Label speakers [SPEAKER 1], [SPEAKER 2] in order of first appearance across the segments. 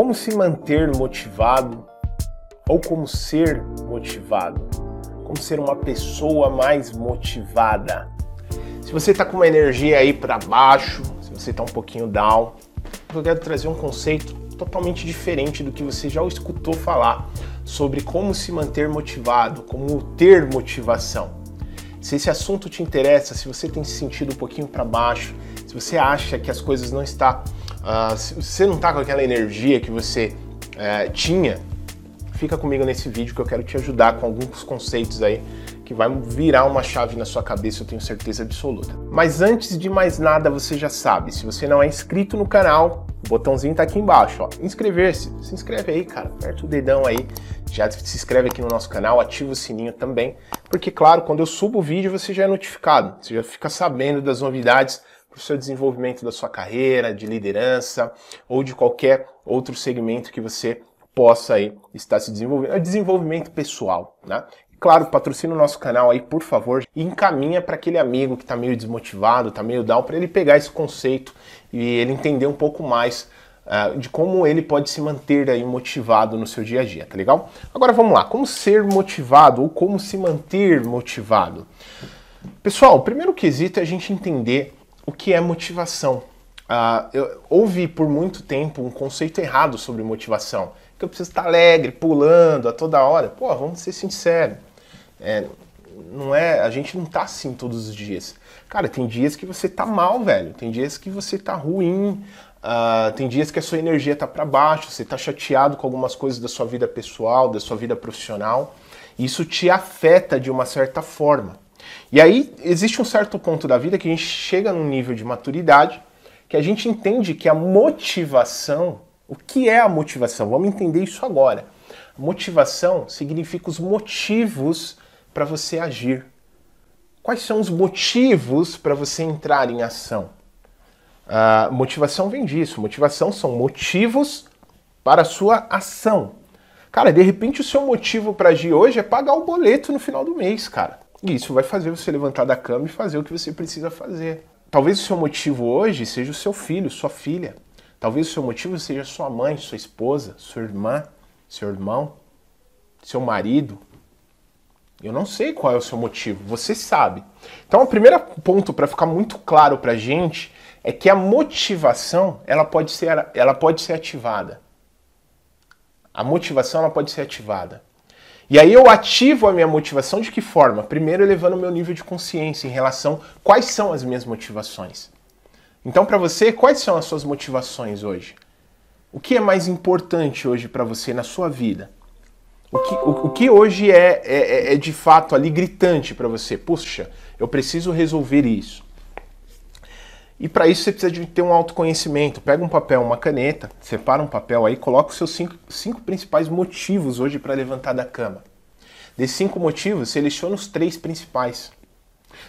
[SPEAKER 1] Como se manter motivado ou como ser motivado? Como ser uma pessoa mais motivada? Se você está com uma energia aí para baixo, se você está um pouquinho down, eu quero trazer um conceito totalmente diferente do que você já escutou falar sobre como se manter motivado, como ter motivação. Se esse assunto te interessa, se você tem se sentido um pouquinho para baixo, se você acha que as coisas não está, uh, se você não está com aquela energia que você uh, tinha, fica comigo nesse vídeo que eu quero te ajudar com alguns conceitos aí que vai virar uma chave na sua cabeça, eu tenho certeza absoluta. Mas antes de mais nada, você já sabe, se você não é inscrito no canal, o botãozinho tá aqui embaixo, ó. Inscrever-se. Se inscreve aí, cara. Aperta o dedão aí. Já se inscreve aqui no nosso canal, ativa o sininho também. Porque, claro, quando eu subo o vídeo, você já é notificado. Você já fica sabendo das novidades para o seu desenvolvimento da sua carreira, de liderança ou de qualquer outro segmento que você possa aí estar se desenvolvendo. É desenvolvimento pessoal, né? Claro, patrocina o nosso canal aí, por favor, e encaminha para aquele amigo que está meio desmotivado, está meio down, para ele pegar esse conceito e ele entender um pouco mais uh, de como ele pode se manter aí motivado no seu dia a dia, tá legal? Agora vamos lá, como ser motivado ou como se manter motivado? Pessoal, o primeiro quesito é a gente entender o que é motivação. Uh, eu ouvi por muito tempo um conceito errado sobre motivação, que eu preciso estar alegre, pulando a toda hora. Pô, vamos ser sinceros. É, não é, a gente não tá assim todos os dias. Cara, tem dias que você tá mal, velho. Tem dias que você tá ruim. Uh, tem dias que a sua energia tá para baixo. Você tá chateado com algumas coisas da sua vida pessoal, da sua vida profissional. Isso te afeta de uma certa forma. E aí existe um certo ponto da vida que a gente chega num nível de maturidade que a gente entende que a motivação, o que é a motivação? Vamos entender isso agora. Motivação significa os motivos para você agir? Quais são os motivos para você entrar em ação? A motivação vem disso. Motivação são motivos para a sua ação. Cara, de repente o seu motivo para agir hoje é pagar o boleto no final do mês, cara. E isso vai fazer você levantar da cama e fazer o que você precisa fazer. Talvez o seu motivo hoje seja o seu filho, sua filha. Talvez o seu motivo seja sua mãe, sua esposa, sua irmã, seu irmão, seu marido, eu não sei qual é o seu motivo, você sabe. Então, o primeiro ponto para ficar muito claro para a gente é que a motivação ela pode ser, ela pode ser ativada. A motivação ela pode ser ativada. E aí eu ativo a minha motivação de que forma? Primeiro elevando o meu nível de consciência em relação quais são as minhas motivações. Então, para você, quais são as suas motivações hoje? O que é mais importante hoje para você na sua vida? O que, o, o que hoje é, é, é, é de fato ali gritante para você? Puxa, eu preciso resolver isso. E para isso você precisa de ter um autoconhecimento. Pega um papel, uma caneta, separa um papel aí, coloca os seus cinco, cinco principais motivos hoje para levantar da cama. Desses cinco motivos, seleciona os três principais.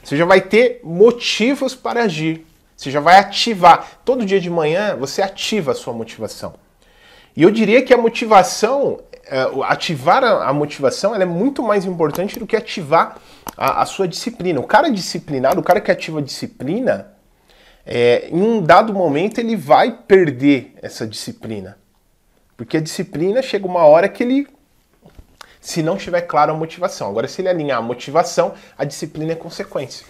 [SPEAKER 1] Você já vai ter motivos para agir. Você já vai ativar. Todo dia de manhã você ativa a sua motivação. E eu diria que a motivação é, ativar a, motivação é muito mais importante do que ativar a, a, sua disciplina. O cara disciplinado, o cara que ativa a disciplina, é, em um dado momento ele vai perder essa disciplina. Porque a disciplina chega uma hora que ele. Se não tiver claro a motivação. Agora, se ele alinhar a motivação, a disciplina é consequência.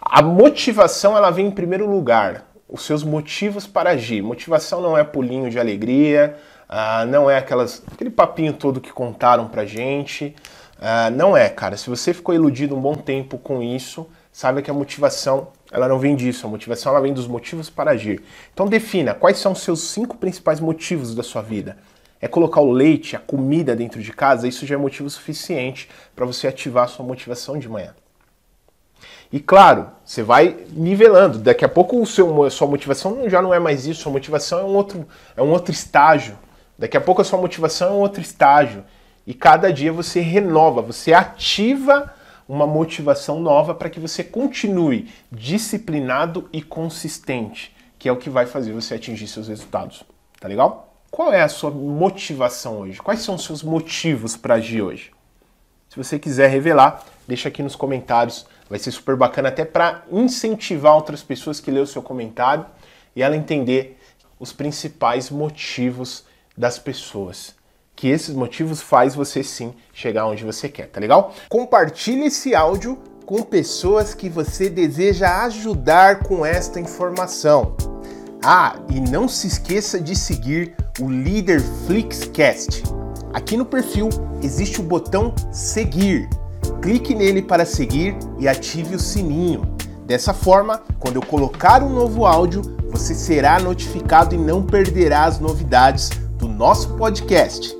[SPEAKER 1] A motivação ela vem em primeiro lugar. Os seus motivos para agir. Motivação não é pulinho de alegria, Uh, não é aquelas, aquele papinho todo que contaram pra gente. Uh, não é, cara. Se você ficou iludido um bom tempo com isso, saiba que a motivação ela não vem disso. A motivação ela vem dos motivos para agir. Então defina quais são os seus cinco principais motivos da sua vida. É colocar o leite, a comida dentro de casa, isso já é motivo suficiente para você ativar a sua motivação de manhã. E claro, você vai nivelando. Daqui a pouco o seu, a sua motivação já não é mais isso, sua motivação é um outro, é um outro estágio Daqui a pouco a sua motivação é um outro estágio. E cada dia você renova, você ativa uma motivação nova para que você continue disciplinado e consistente, que é o que vai fazer você atingir seus resultados. Tá legal? Qual é a sua motivação hoje? Quais são os seus motivos para agir hoje? Se você quiser revelar, deixa aqui nos comentários. Vai ser super bacana até para incentivar outras pessoas que lê o seu comentário e ela entender os principais motivos das pessoas. Que esses motivos faz você sim chegar onde você quer, tá legal? Compartilhe esse áudio com pessoas que você deseja ajudar com esta informação. Ah, e não se esqueça de seguir o Líder Flixcast. Aqui no perfil existe o botão seguir. Clique nele para seguir e ative o sininho. Dessa forma, quando eu colocar um novo áudio, você será notificado e não perderá as novidades do nosso podcast.